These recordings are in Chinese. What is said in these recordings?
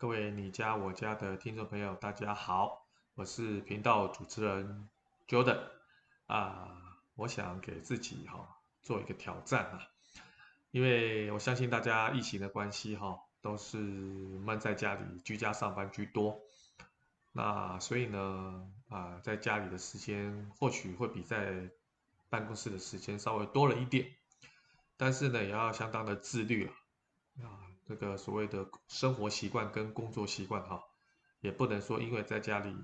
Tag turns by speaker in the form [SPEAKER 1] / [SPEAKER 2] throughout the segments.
[SPEAKER 1] 各位你家我家的听众朋友，大家好，我是频道主持人 Jordan 啊，我想给自己哈做一个挑战啊，因为我相信大家疫情的关系哈，都是闷在家里居家上班居多，那所以呢啊，在家里的时间或许会比在办公室的时间稍微多了一点，但是呢，也要相当的自律啊。啊，这个所谓的生活习惯跟工作习惯哈，也不能说因为在家里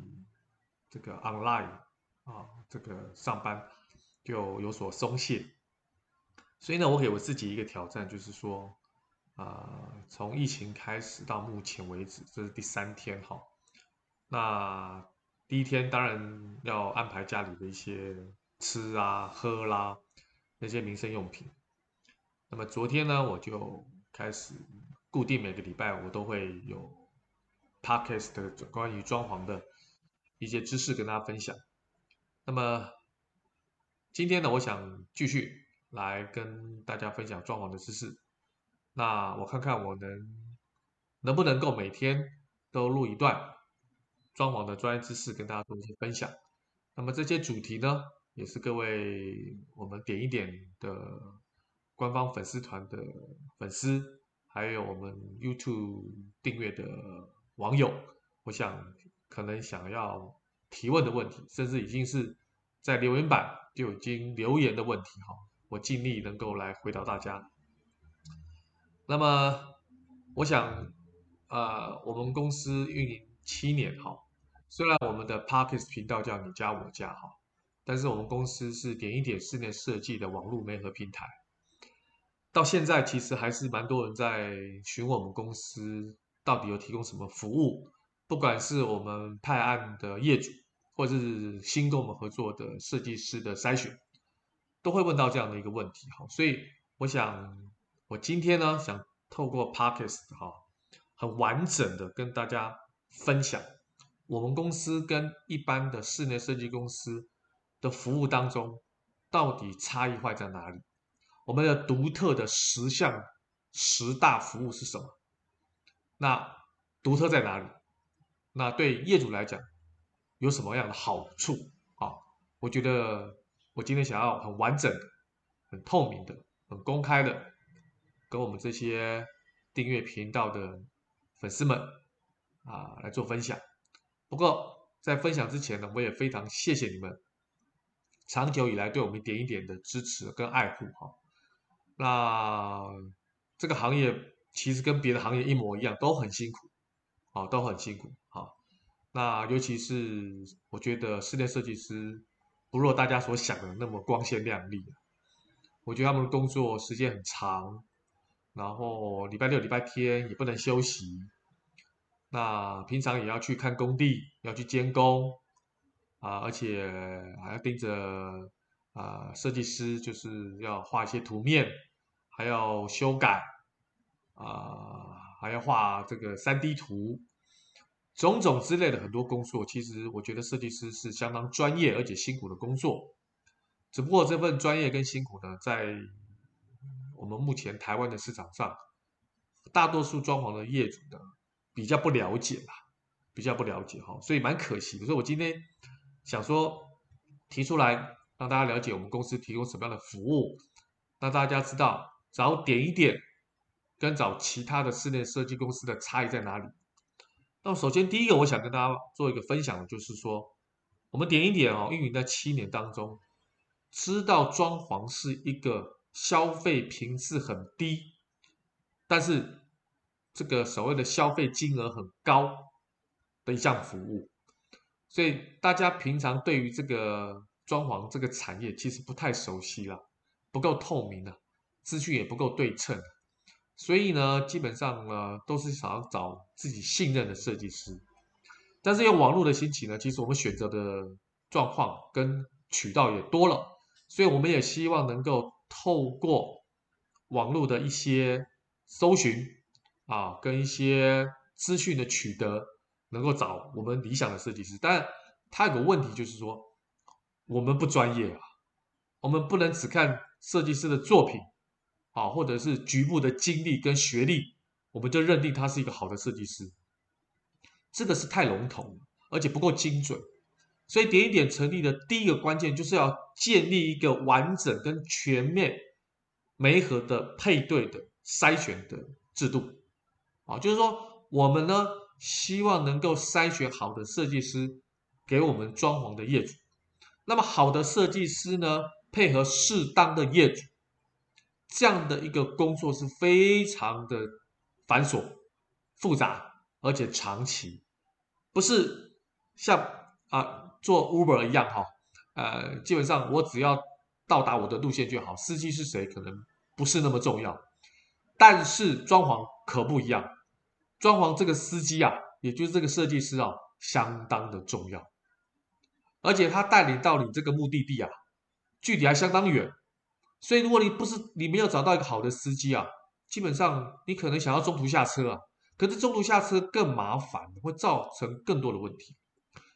[SPEAKER 1] 这个 online 啊，这个上班就有所松懈。所以呢，我给我自己一个挑战，就是说，啊，从疫情开始到目前为止，这是第三天哈。那第一天当然要安排家里的一些吃啊、喝啦那些民生用品。那么昨天呢，我就开始固定每个礼拜我都会有 podcast 的关于装潢的一些知识跟大家分享。那么今天呢，我想继续来跟大家分享装潢的知识。那我看看我能能不能够每天都录一段装潢的专业知识跟大家做一些分享。那么这些主题呢，也是各位我们点一点的。官方粉丝团的粉丝，还有我们 YouTube 订阅的网友，我想可能想要提问的问题，甚至已经是在留言板就已经留言的问题哈，我尽力能够来回答大家。那么，我想，呃，我们公司运营七年哈，虽然我们的 Podcast 频道叫你家我家哈，但是我们公司是点一点室内设计的网络媒合平台。到现在其实还是蛮多人在询问我们公司到底有提供什么服务，不管是我们派案的业主，或者是新跟我们合作的设计师的筛选，都会问到这样的一个问题。哈，所以我想，我今天呢，想透过 Podcast 哈，很完整的跟大家分享我们公司跟一般的室内设计公司的服务当中，到底差异化在哪里？我们的独特的十项十大服务是什么？那独特在哪里？那对业主来讲有什么样的好处？啊，我觉得我今天想要很完整的、很透明的、很公开的，跟我们这些订阅频道的粉丝们啊来做分享。不过在分享之前呢，我也非常谢谢你们长久以来对我们一点一点的支持跟爱护，哈。那这个行业其实跟别的行业一模一样，都很辛苦，啊，都很辛苦，啊。那尤其是我觉得室内设计师不若大家所想的那么光鲜亮丽。我觉得他们的工作时间很长，然后礼拜六、礼拜天也不能休息。那平常也要去看工地，要去监工，啊，而且还要盯着。啊、设计师就是要画一些图面，还要修改，啊、还要画这个 3D 图，种种之类的很多工作。其实我觉得设计师是相当专业而且辛苦的工作。只不过这份专业跟辛苦呢，在我们目前台湾的市场上，大多数装潢的业主呢比较不了解啦，比较不了解哈，所以蛮可惜的。所以我今天想说提出来。让大家了解我们公司提供什么样的服务，让大家知道找点一点跟找其他的室内设计公司的差异在哪里。那么首先第一个，我想跟大家做一个分享的就是说，我们点一点哦，运营在七年当中，知道装潢是一个消费频次很低，但是这个所谓的消费金额很高的一项服务，所以大家平常对于这个。装潢这个产业其实不太熟悉了，不够透明了，资讯也不够对称，所以呢，基本上呢都是想要找自己信任的设计师。但是用网络的兴起呢，其实我们选择的状况跟渠道也多了，所以我们也希望能够透过网络的一些搜寻啊，跟一些资讯的取得，能够找我们理想的设计师。但它有个问题就是说。我们不专业啊，我们不能只看设计师的作品，啊，或者是局部的经历跟学历，我们就认定他是一个好的设计师。这个是太笼统，而且不够精准。所以点一点成立的第一个关键就是要建立一个完整跟全面媒合的配对的筛选的制度。啊，就是说我们呢希望能够筛选好的设计师给我们装潢的业主，那么好的设计师呢配合适当的业主，这样的一个工作是非常的繁琐、复杂，而且长期，不是像啊。做 Uber 一样哈，呃，基本上我只要到达我的路线就好，司机是谁可能不是那么重要，但是装潢可不一样，装潢这个司机啊，也就是这个设计师啊，相当的重要，而且他带领到你这个目的地啊，距离还相当远，所以如果你不是你没有找到一个好的司机啊，基本上你可能想要中途下车啊，可是中途下车更麻烦，会造成更多的问题。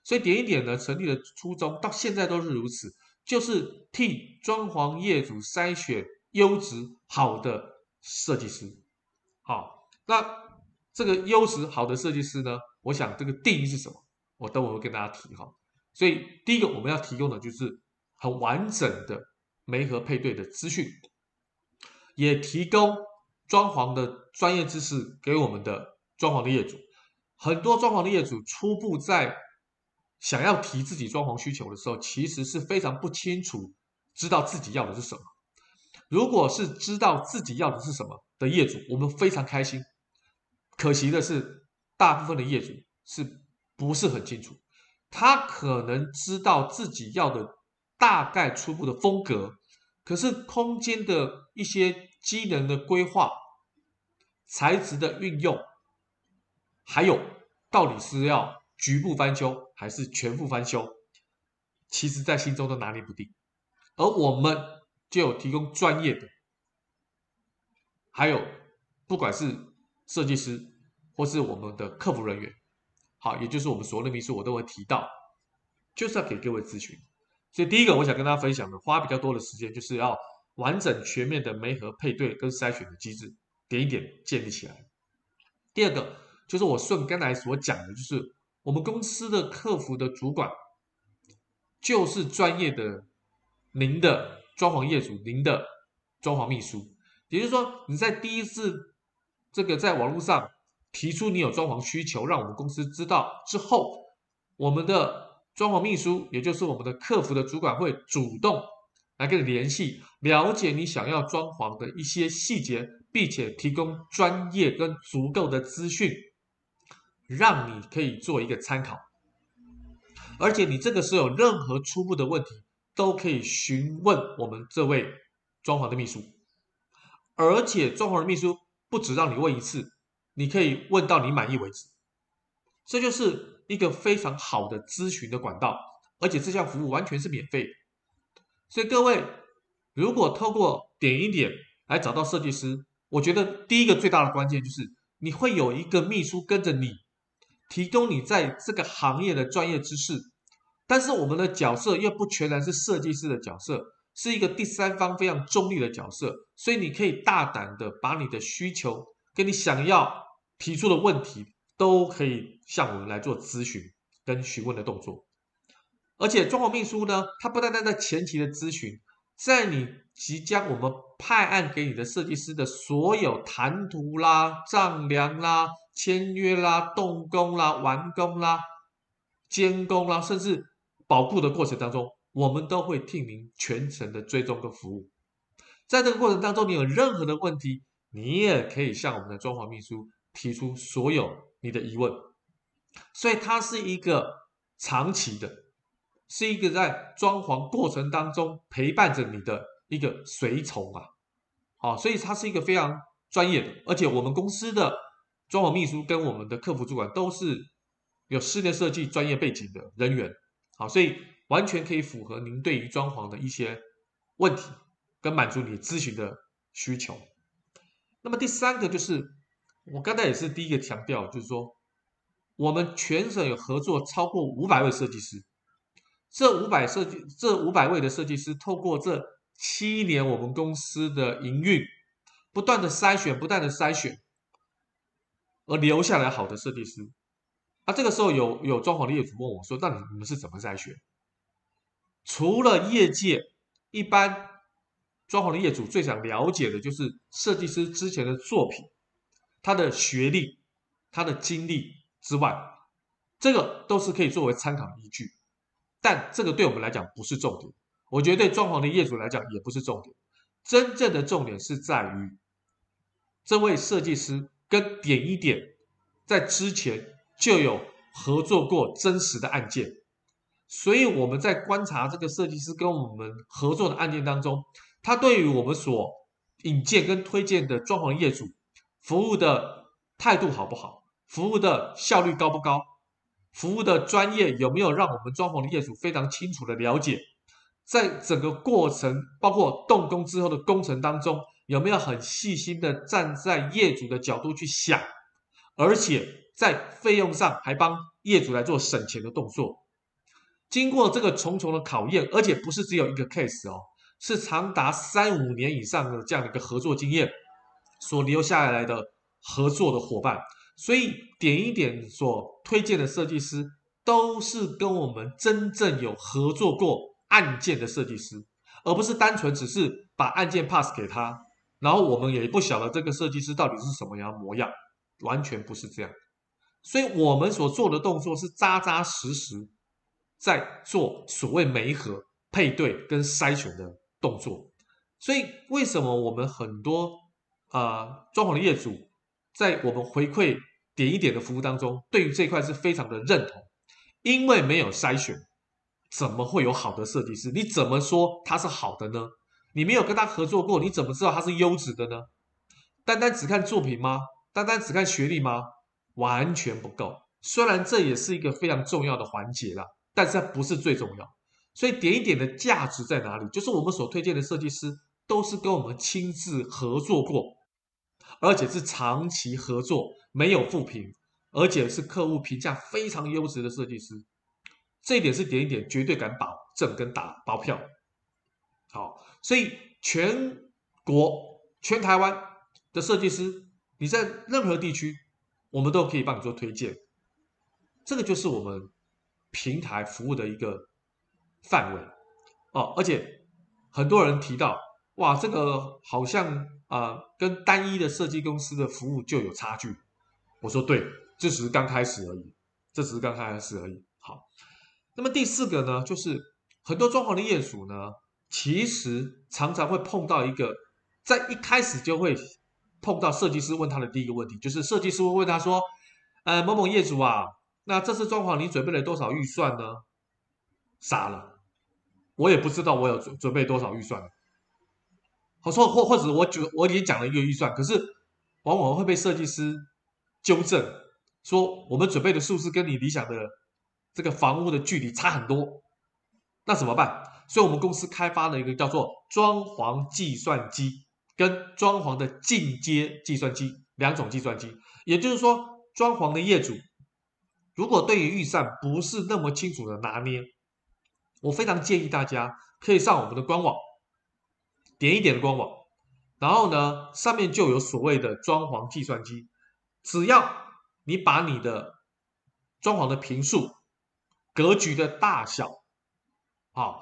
[SPEAKER 1] 所以点一点呢，成立的初衷到现在都是如此，就是替装潢业主筛选优质好的设计师。好，那这个优质好的设计师呢，我想这个定义是什么？我等会会跟大家提哈。所以第一个我们要提供的就是很完整的媒合配对的资讯，也提供装潢的专业知识给我们的装潢的业主。很多装潢的业主初步在想要提自己装潢需求的时候，其实是非常不清楚，知道自己要的是什么。如果是知道自己要的是什么的业主，我们非常开心。可惜的是，大部分的业主是不是很清楚？他可能知道自己要的大概初步的风格，可是空间的一些机能的规划、材质的运用，还有到底是要。局部翻修还是全副翻修，其实在心中都拿捏不定，而我们就有提供专业的，还有不管是设计师或是我们的客服人员，好，也就是我们所有的秘书，我都会提到，就是要给各位咨询。所以第一个我想跟大家分享的，花比较多的时间，就是要完整全面的媒合配对跟筛选的机制，点一点建立起来。第二个就是我顺刚才所讲的，就是。我们公司的客服的主管就是专业的，您的装潢业主，您的装潢秘书，也就是说，你在第一次这个在网络上提出你有装潢需求，让我们公司知道之后，我们的装潢秘书，也就是我们的客服的主管会主动来跟你联系，了解你想要装潢的一些细节，并且提供专业跟足够的资讯。让你可以做一个参考，而且你这个时候有任何初步的问题，都可以询问我们这位装潢的秘书，而且装潢的秘书不只让你问一次，你可以问到你满意为止，这就是一个非常好的咨询的管道，而且这项服务完全是免费，所以各位如果透过点一点来找到设计师，我觉得第一个最大的关键就是你会有一个秘书跟着你。提供你在这个行业的专业知识，但是我们的角色又不全然是设计师的角色，是一个第三方非常中立的角色，所以你可以大胆的把你的需求跟你想要提出的问题，都可以向我们来做咨询跟询问的动作。而且装潢秘书呢，他不单单在前期的咨询，在你即将我们派案给你的设计师的所有谈图啦、丈量啦。签约啦、动工啦、完工啦、监工啦，甚至保护的过程当中，我们都会替您全程的追踪跟服务。在这个过程当中，你有任何的问题，你也可以向我们的装潢秘书提出所有你的疑问。所以它是一个长期的，是一个在装潢过程当中陪伴着你的一个随从啊。好，所以它是一个非常专业的，而且我们公司的。装潢秘书跟我们的客服主管都是有室内设计专业背景的人员，好，所以完全可以符合您对于装潢的一些问题，跟满足你咨询的需求。那么第三个就是，我刚才也是第一个强调，就是说我们全省有合作超过五百位设计师，这五百设计这五百位的设计师，透过这七年我们公司的营运，不断的筛选，不断的筛选。而留下来好的设计师，啊，这个时候有有装潢的业主问我说：“那你你们是怎么筛选？”除了业界一般装潢的业主最想了解的就是设计师之前的作品、他的学历、他的经历之外，这个都是可以作为参考依据。但这个对我们来讲不是重点，我觉得对装潢的业主来讲也不是重点。真正的重点是在于这位设计师跟点一点在之前就有合作过真实的案件，所以我们在观察这个设计师跟我们合作的案件当中，他对于我们所引荐跟推荐的装潢业主服务的态度好不好，服务的效率高不高？服务的专业有没有让我们装潢的业主非常清楚的了解，在整个过程，包括动工之后的工程当中，有没有很细心的站在业主的角度去想，而且在费用上还帮业主来做省钱的动作。经过这个重重的考验，而且不是只有一个 case 哦，是长达三五年以上的这样的一个合作经验所留下来的合作的伙伴。所以点一点所推荐的设计师，都是跟我们真正有合作过案件的设计师，而不是单纯只是把案件 pass 给他，然后我们也不晓得这个设计师到底是什么样模样，完全不是这样。所以我们所做的动作是扎扎实实在做所谓媒合、配对跟筛选的动作。所以为什么我们很多啊、装潢的业主在我们回馈点一点的服务当中，对于这一块是非常的认同，因为没有筛选，怎么会有好的设计师？你怎么说他是好的呢？你没有跟他合作过，你怎么知道他是优质的呢？单单只看作品吗？单单只看学历吗？完全不够。虽然这也是一个非常重要的环节啦，但是它不是最重要。所以点一点的价值在哪里？就是我们所推荐的设计师都是跟我们亲自合作过，而且是长期合作。没有负评，而且是客户评价非常优质的设计师，这一点是点一点绝对敢保证跟打包票。好，所以全国全台湾的设计师，你在任何地区，我们都可以帮你做推荐。这个就是我们平台服务的一个范围哦。而且很多人提到，哇，这个好像、呃，跟单一的设计公司的服务就有差距。我说对，这只是刚开始而已，这只是刚开始而已。好，那么第四个呢，就是很多装潢的业主呢，其实常常会碰到一个，在一开始就会碰到设计师问他的第一个问题，就是设计师会问他说：“呃，某某业主啊，那这次装潢你准备了多少预算呢？”傻了，我也不知道我有准准备多少预算。我说或或者我就我已经讲了一个预算，可是往往会被设计师。纠正说，我们准备的数字跟你理想的这个房屋的距离差很多，那怎么办？所以我们公司开发了一个叫做装潢计算机跟装潢的进阶计算机两种计算机。也就是说，装潢的业主如果对于预算不是那么清楚的拿捏，我非常建议大家可以上我们的官网，点一点的官网，然后呢，上面就有所谓的装潢计算机。只要你把你的装潢的坪数、格局的大小，啊，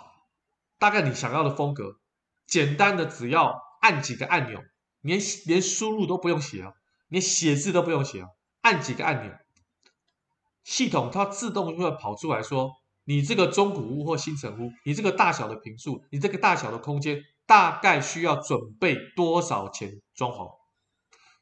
[SPEAKER 1] 大概你想要的风格，简单的只要按几个按钮，连连输入都不用写啊，连写字都不用写啊，按几个按钮，系统它自动就会跑出来说，你这个中古屋或新成屋，你这个大小的坪数，你这个大小的空间，大概需要准备多少钱装潢？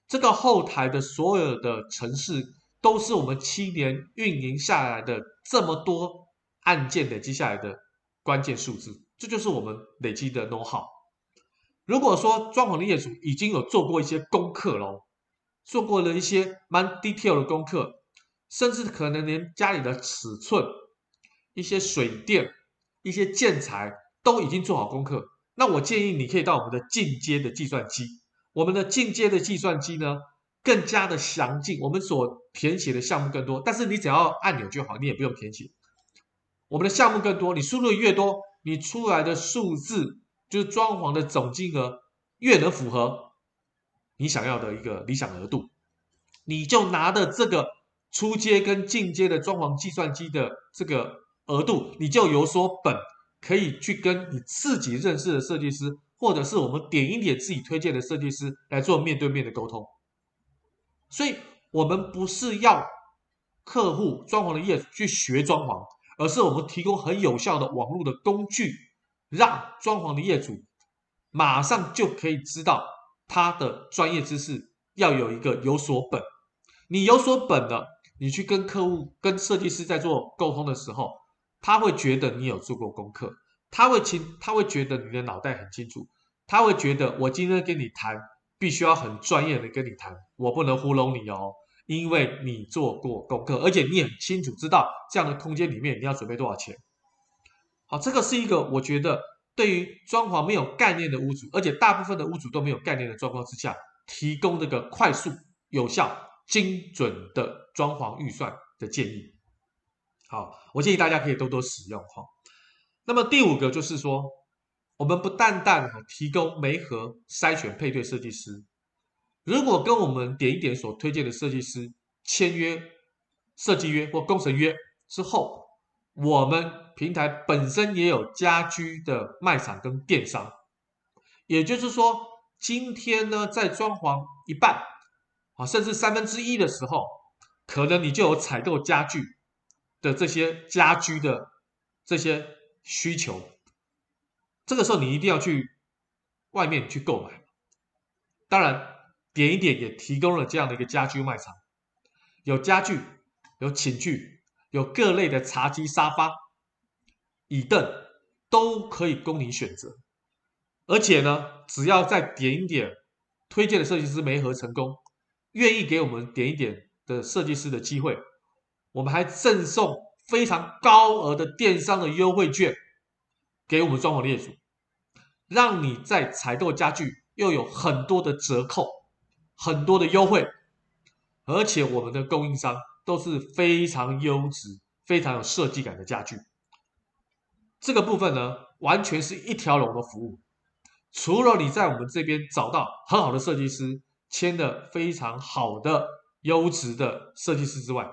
[SPEAKER 1] 这个后台的所有的城市，都是我们七年运营下来的这么多案件累积下来的关键数字，这就是我们累积的 know how。如果说装潢的业主已经有做过一些功课咯，做过了一些蛮 detail 的功课，甚至可能连家里的尺寸、一些水电、一些建材都已经做好功课，那我建议你可以到我们的进阶的计算机。我们的进阶的计算机呢，更加的详尽，我们所填写的项目更多，但是你只要按钮就好，你也不用填写。我们的项目更多，你输入越多，你出来的数字就是装潢的总金额越能符合你想要的一个理想额度，你就拿着这个初阶跟进阶的装潢计算机的这个额度，你就有所本，可以去跟你自己认识的设计师，或者是我们点一点自己推荐的设计师来做面对面的沟通。所以，我们不是要客户装潢的业主去学装潢，而是我们提供很有效的网络的工具，让装潢的业主马上就可以知道他的专业知识要有一个有所本。你有所本了，你去跟客户、跟设计师在做沟通的时候，他会觉得你有做过功课，他会清，他会觉得你的脑袋很清楚，他会觉得我今天跟你谈，必须要很专业的跟你谈，我不能糊弄你哦，因为你做过功课，而且你很清楚知道这样的空间里面你要准备多少钱。好，这个是一个我觉得对于装潢没有概念的屋主，而且大部分的屋主都没有概念的状况之下，提供这个快速有效。精准的装潢预算的建议，好，我建议大家可以多多使用哈。那么第五个就是说，我们不单单提供媒合筛选配对设计师，如果跟我们点一点所推荐的设计师签约设计约或工程约之后，我们平台本身也有家居的卖场跟电商，也就是说，今天呢在装潢一半。啊，甚至三分之一的时候，可能你就有采购家具的这些家居的这些需求。这个时候你一定要去外面去购买。当然，点一点也提供了这样的一个家居卖场，有家具，有寝具，有各类的茶几、沙发、椅凳，都可以供你选择。而且呢，只要在点一点推荐的设计师没合成功。愿意给我们点一点的设计师的机会，我们还赠送非常高额的电商的优惠券给我们装潢的业主，让你在采购家具又有很多的折扣，很多的优惠，而且我们的供应商都是非常优质、非常有设计感的家具。这个部分呢，完全是一条龙的服务，除了你在我们这边找到很好的设计师。签的非常好的优质的设计师之外，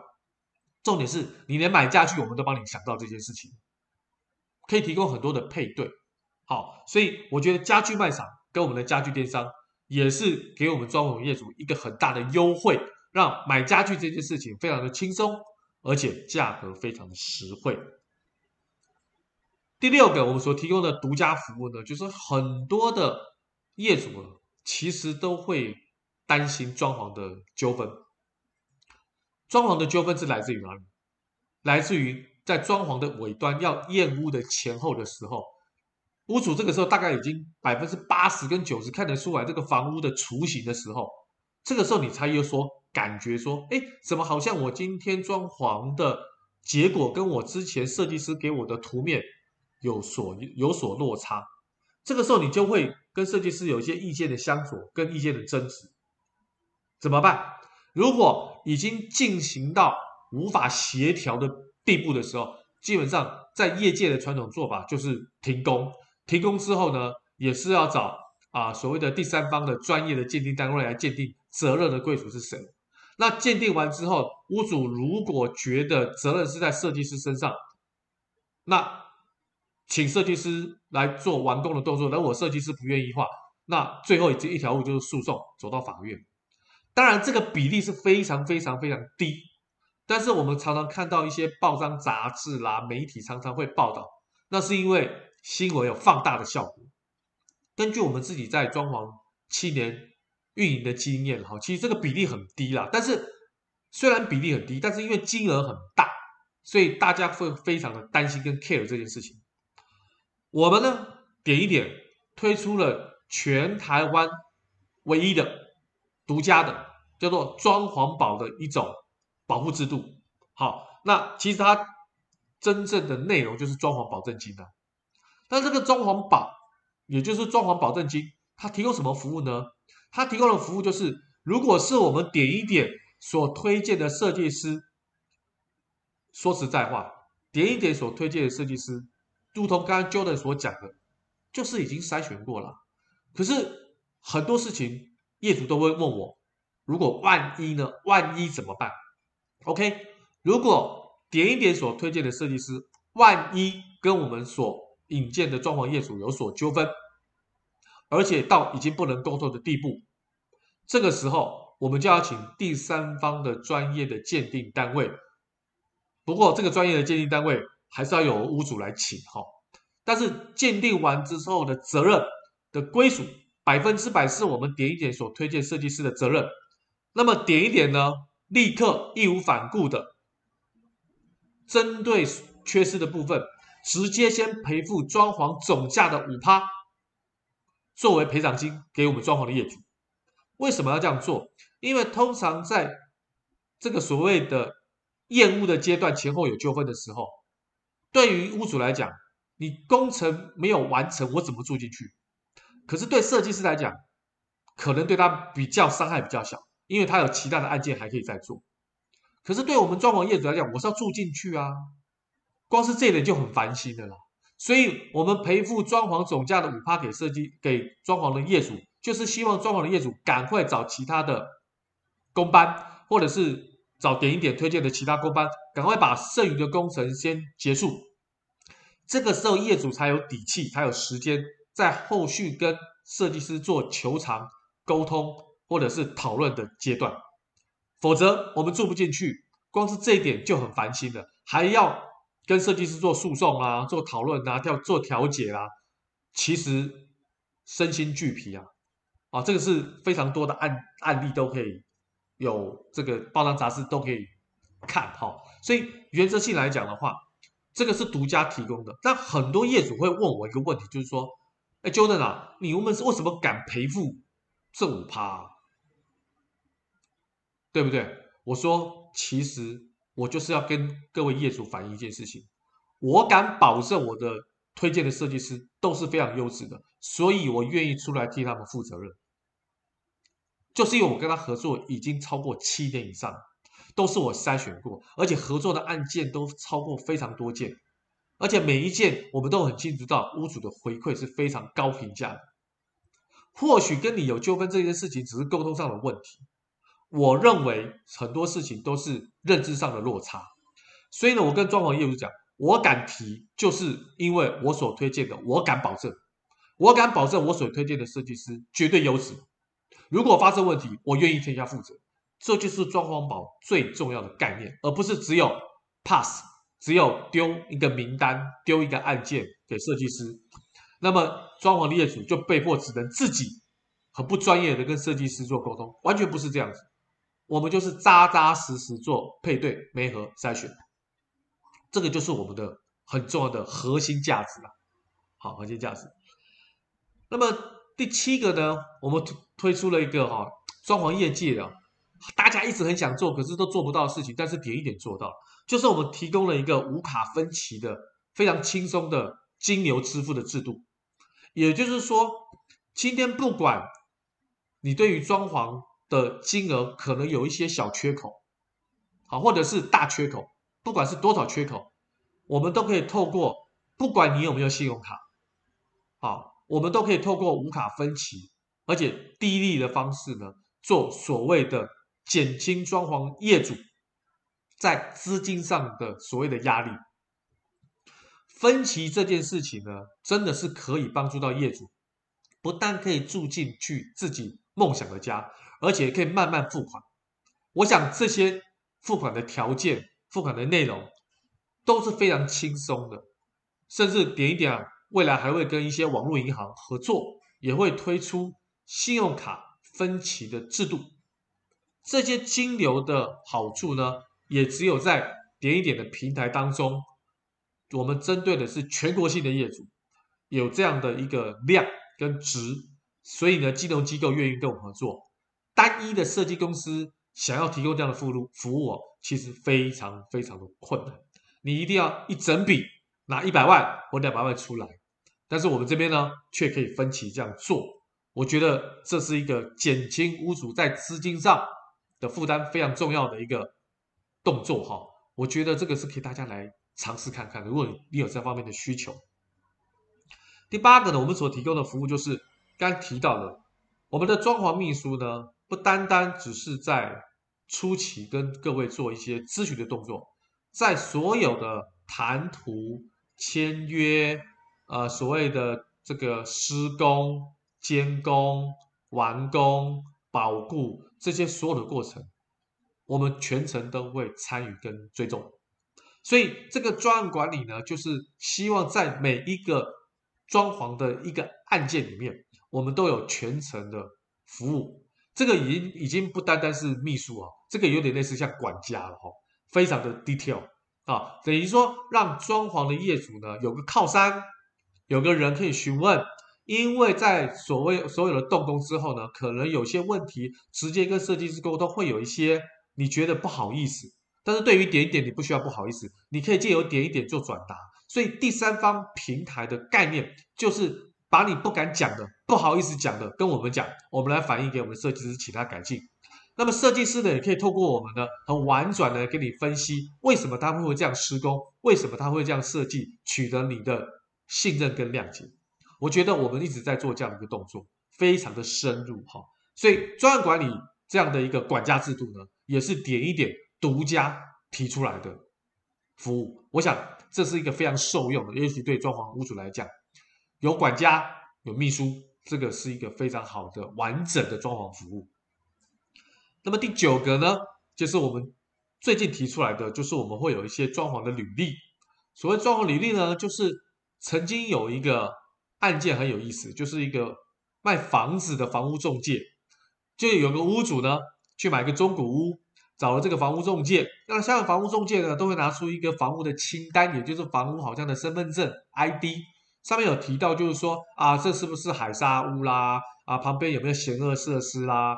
[SPEAKER 1] 重点是你连买家具我们都帮你想到这件事情，可以提供很多的配对。好，所以我觉得家具卖场跟我们的家具电商也是给我们装潢业主一个很大的优惠，让买家具这件事情非常的轻松，而且价格非常的实惠。第六个，我们所提供的独家服务呢，就是很多的业主其实都会。担心装潢的纠纷，装潢的纠纷是来自于哪里？来自于在装潢的尾端要验屋的前后的时候，屋主这个时候大概已经百分之八十跟九十看得出来这个房屋的雏形的时候，这个时候你才有所感觉说，哎，怎么好像我今天装潢的结果跟我之前设计师给我的图面有所有所落差？这个时候你就会跟设计师有一些意见的相左，跟意见的争执。怎么办？如果已经进行到无法协调的地步的时候，基本上在业界的传统做法就是停工。停工之后呢，也是要找啊所谓的第三方的专业的鉴定单位来鉴定责任的归属是谁。那鉴定完之后，屋主如果觉得责任是在设计师身上，那请设计师来做完工的动作。如果设计师不愿意的话，那最后这一条路就是诉讼，走到法院。当然，这个比例是非常非常非常低，但是我们常常看到一些报章杂志啦、媒体常常会报道，那是因为新闻有放大的效果。根据我们自己在装潢七年运营的经验，哈，其实这个比例很低啦。但是虽然比例很低，但是因为金额很大，所以大家会非常的担心跟 care 这件事情。我们呢，点一点推出了全台湾唯一的。独家的叫做装潢保的一种保护制度，好，那其实它真正的内容就是装潢保证金的。但这个装潢保，也就是装潢保证金，它提供什么服务呢？它提供的服务就是，如果是我们点一点所推荐的设计师，说实在话，点一点所推荐的设计师，如同刚刚 Jordan 所讲的，就是已经筛选过了。可是很多事情。业主都会问我，如果万一呢？万一怎么办？OK，如果点一点所推荐的设计师，万一跟我们所引荐的装潢业主有所纠纷，而且到已经不能沟通的地步，这个时候我们就要请第三方的专业的鉴定单位。不过这个专业的鉴定单位还是要由屋主来请哈。但是鉴定完之后的责任的归属，百分之百是我们点一点所推荐设计师的责任。那么点一点呢，立刻义无反顾的，针对缺失的部分，直接先赔付装潢总价的五趴，作为赔偿金给我们装潢的业主。为什么要这样做？因为通常在这个所谓的验屋的阶段前后有纠纷的时候，对于屋主来讲，你工程没有完成，我怎么住进去？可是对设计师来讲，可能对他比较伤害比较小。因为他有其他的案件还可以再做，可是对我们装潢业主来讲，我是要住进去啊，光是这一点就很烦心的啦。所以，我们赔付装潢总价的五趴给设计给装潢的业主，就是希望装潢的业主赶快找其他的工班，或者是找点一点推荐的其他工班，赶快把剩余的工程先结束。这个时候，业主才有底气，才有时间在后续跟设计师做求偿沟通。或者是讨论的阶段，否则我们住不进去，光是这一点就很烦心了，还要跟设计师做诉讼啊，做讨论啊，要做调解、啊，其实身心俱疲啊，啊，这个是非常多的案案例都可以有这个报章杂志都可以看哈，所以原则性来讲的话，这个是独家提供的，但很多业主会问我一个问题，就是说，哎，Jordan 啊，你们是为什么敢赔付这五趴、对不对？我说，其实我就是要跟各位业主反映一件事情，我敢保证我的推荐的设计师都是非常优质的，所以我愿意出来替他们负责任。就是因为我跟他合作已经超过七年以上，都是我筛选过，而且合作的案件都超过非常多件，而且每一件我们都很清楚到屋主的回馈是非常高评价的。或许跟你有纠纷这件事情只是沟通上的问题。我认为很多事情都是认知上的落差，所以呢，我跟装潢业主讲，我敢提，就是因为我所推荐的，我敢保证，我敢保证我所推荐的设计师绝对优质。如果发生问题，我愿意替他负责。这就是装潢保最重要的概念，而不是只有 pass，只有丢一个名单，丢一个案件给设计师，那么装潢的业主就被迫只能自己很不专业的跟设计师做沟通，完全不是这样子。我们就是扎扎实实做配对、媒合、筛选，这个就是我们的很重要的核心价值了。好，核心价值。那么第七个呢，我们推推出了一个哈，装潢业界的大家一直很想做，可是都做不到的事情，但是点一点做到，就是我们提供了一个无卡分期的非常轻松的金牛支付的制度。也就是说，今天不管你对于装潢，的金额可能有一些小缺口，好，或者是大缺口，不管是多少缺口，我们都可以透过，不管你有没有信用卡，好，我们都可以透过无卡分期，而且低利的方式呢，做所谓的减轻装潢业主在资金上的所谓的压力。分期这件事情呢，真的是可以帮助到业主，不但可以住进去自己梦想的家。而且可以慢慢付款，我想这些付款的条件、付款的内容都是非常轻松的，甚至点一点，未来还会跟一些网络银行合作，也会推出信用卡分期的制度。这些金流的好处呢，也只有在点一点的平台当中，我们针对的是全国性的业主，有这样的一个量跟值，所以呢，金融机构愿意跟我们合作。单一的设计公司想要提供这样的服务服务，其实非常非常的困难。你一定要一整笔拿一百万或两百万出来，但是我们这边呢，却可以分期这样做。我觉得这是一个减轻屋主在资金上的负担非常重要的一个动作哈。我觉得这个是可以大家来尝试看看，如果你有这方面的需求。第八个呢，我们所提供的服务就是刚提到的，我们的装潢秘书呢。不单单只是在初期跟各位做一些咨询的动作，在所有的谈图、签约，呃，所谓的这个施工、监工、完工、保固这些所有的过程，我们全程都会参与跟追踪。所以这个专案管理呢，就是希望在每一个装潢的一个案件里面，我们都有全程的服务。这个已经已经不单单是秘书啊，这个有点类似像管家了哈，非常的 detail 啊，等于说让装潢的业主呢有个靠山，有个人可以询问，因为在所谓所有的动工之后呢，可能有些问题直接跟设计师沟通会有一些你觉得不好意思，但是对于点一点你不需要不好意思，你可以借由点一点做转达，所以第三方平台的概念就是。把你不敢讲的、不好意思讲的跟我们讲，我们来反映给我们设计师，请他改进。那么设计师呢，也可以透过我们呢，很婉转的给你分析，为什么他会这样施工，为什么他会这样设计，取得你的信任跟谅解。我觉得我们一直在做这样的一个动作，非常的深入哈。所以专案管理这样的一个管家制度呢，也是点一点独家提出来的服务。我想这是一个非常受用的，尤其对装潢屋主来讲。有管家，有秘书，这个是一个非常好的完整的装潢服务。那么第九个呢，就是我们最近提出来的，就是我们会有一些装潢的履历。所谓装潢履历呢，就是曾经有一个案件很有意思，就是一个卖房子的房屋中介，就有个屋主呢去买个中古屋，找了这个房屋中介，那香港房屋中介呢都会拿出一个房屋的清单，也就是房屋好像的身份证 ID。上面有提到，就是说啊，这是不是海沙屋啦？啊，旁边有没有嫌恶设施啦？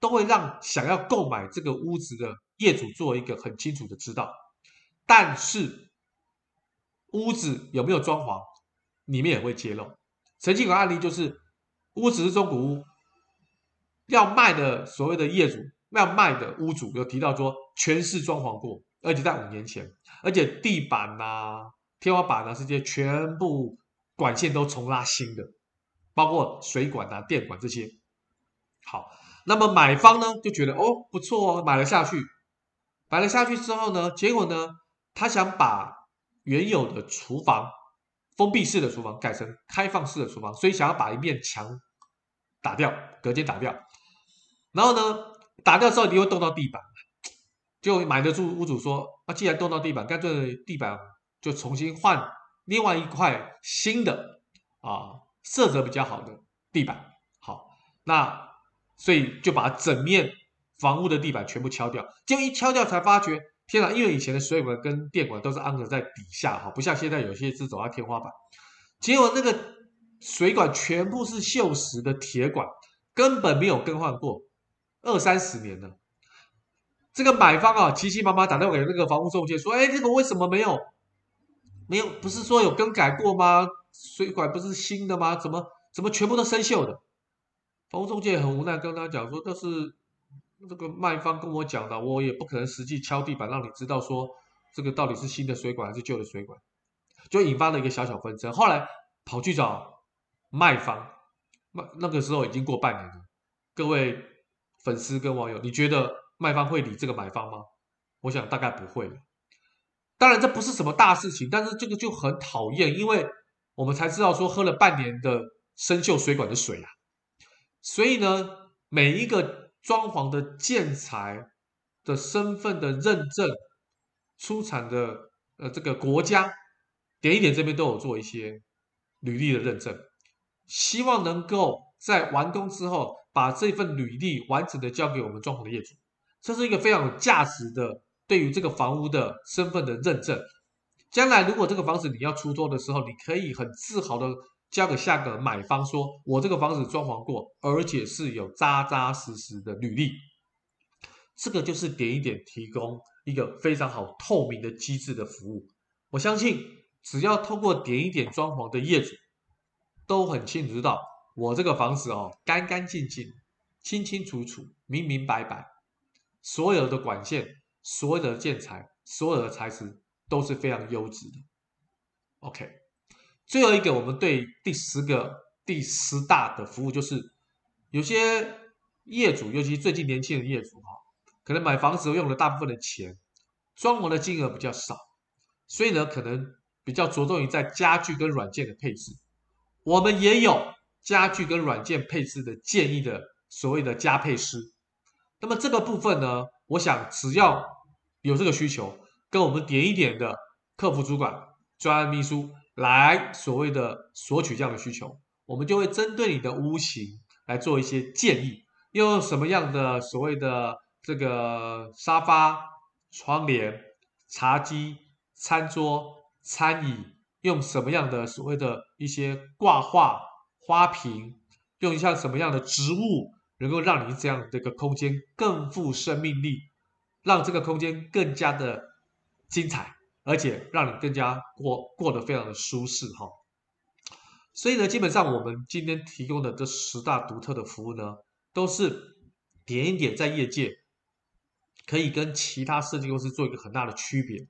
[SPEAKER 1] 都会让想要购买这个屋子的业主做一个很清楚的知道。但是屋子有没有装潢，里面也会揭露。曾经有个案例，就是屋子是中古屋，要卖的所谓的业主，要卖的屋主有提到说，全是装潢过，而且在五年前，而且地板呐、天花板呢，这些全部管线都重拉新的，包括水管啊、电管这些。好，那么买方呢就觉得哦不错哦，买了下去，买了下去之后呢，结果呢，他想把原有的厨房封闭式的厨房改成开放式的厨房，所以想要把一面墙打掉，隔间打掉。然后呢，打掉之后你会动到地板，就买得住屋主说啊，既然动到地板，干脆地板。就重新换另外一块新的啊，色泽比较好的地板。好，那所以就把整面房屋的地板全部敲掉。结果一敲掉才发觉，天哪！因为以前的水管跟电管都是安装在底下哈，不像现在有些是走到天花板。结果那个水管全部是锈蚀的铁管，根本没有更换过，二三十年了。这个买方啊，急急忙忙打电话给那个房屋中介说：“哎，这个为什么没有？”没有，不是说有更改过吗？水管不是新的吗？怎么怎么全部都生锈的？房屋中介很无奈，跟他讲说：“这是这个卖方跟我讲的，我也不可能实际敲地板让你知道说这个到底是新的水管还是旧的水管。”就引发了一个小小纷争。后来跑去找卖方，那那个时候已经过半年了。各位粉丝跟网友，你觉得卖方会理这个买方吗？我想大概不会。当然这不是什么大事情，但是这个就很讨厌，因为我们才知道说喝了半年的生锈水管的水啊，所以呢，每一个装潢的建材的身份的认证，出产的呃这个国家点一点这边都有做一些履历的认证，希望能够在完工之后把这份履历完整的交给我们装潢的业主，这是一个非常有价值的。对于这个房屋的身份的认证，将来如果这个房子你要出租的时候，你可以很自豪的交给下个买方说，我这个房子装潢过，而且是有扎扎实实的履历。这个就是点一点提供一个非常好透明的机制的服务。我相信，只要透过点一点装潢的业主，都很清楚知道我这个房子哦，干干净净、清清楚楚、明明白白，所有的管线。所有的建材，所有的材质都是非常优质的。OK，最后一个，我们对第十个、第十大的服务，就是有些业主，尤其最近年轻的业主哈，可能买房子用了大部分的钱，装潢的金额比较少，所以呢，可能比较着重于在家具跟软件的配置。我们也有家具跟软件配置的建议的所谓的家配师。那么这个部分呢，我想只要有这个需求，跟我们点一点的客服主管、专案秘书来所谓的索取这样的需求，我们就会针对你的屋型来做一些建议，用什么样的所谓的这个沙发、窗帘、茶几、餐桌、餐椅，用什么样的所谓的一些挂画、花瓶，用一下什么样的植物。能够让你这样的一个空间更富生命力，让这个空间更加的精彩，而且让你更加过过得非常的舒适哈。所以呢，基本上我们今天提供的这十大独特的服务呢，都是点一点在业界可以跟其他设计公司做一个很大的区别，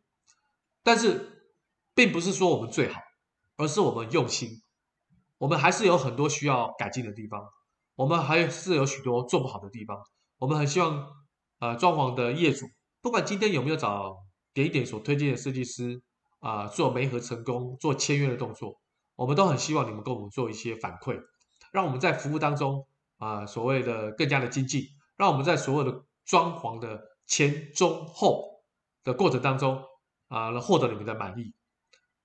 [SPEAKER 1] 但是并不是说我们最好，而是我们用心，我们还是有很多需要改进的地方。我们还是有许多做不好的地方，我们很希望，呃，装潢的业主，不管今天有没有找点一点所推荐的设计师啊，做媒合成功，做签约的动作，我们都很希望你们跟我们做一些反馈，让我们在服务当中啊，所谓的更加的精进，让我们在所有的装潢的前中后的过程当中啊，能，获得你们的满意。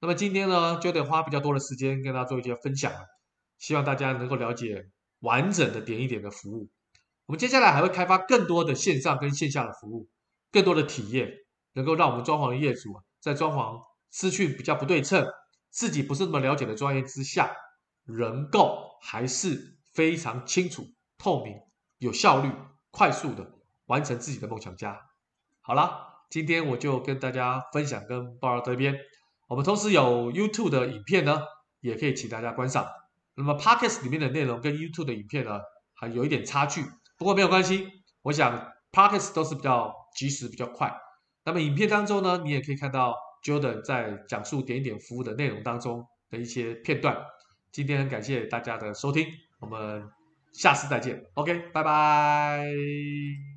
[SPEAKER 1] 那么今天呢，就得花比较多的时间跟大家做一些分享了，希望大家能够了解。完整的点一点的服务，我们接下来还会开发更多的线上跟线下的服务，更多的体验，能够让我们装潢的业主在装潢资讯比较不对称、自己不是那么了解的专业之下，能够还是非常清楚、透明、有效率、快速的完成自己的梦想家。好了，今天我就跟大家分享跟报到这边，我们同时有 YouTube 的影片呢，也可以请大家观赏。那么 Podcast 里面的内容跟 YouTube 的影片呢，还有一点差距，不过没有关系。我想 Podcast 都是比较及时、比较快。那么影片当中呢，你也可以看到 Jordan 在讲述点一点服务的内容当中的一些片段。今天很感谢大家的收听，我们下次再见。OK，拜拜。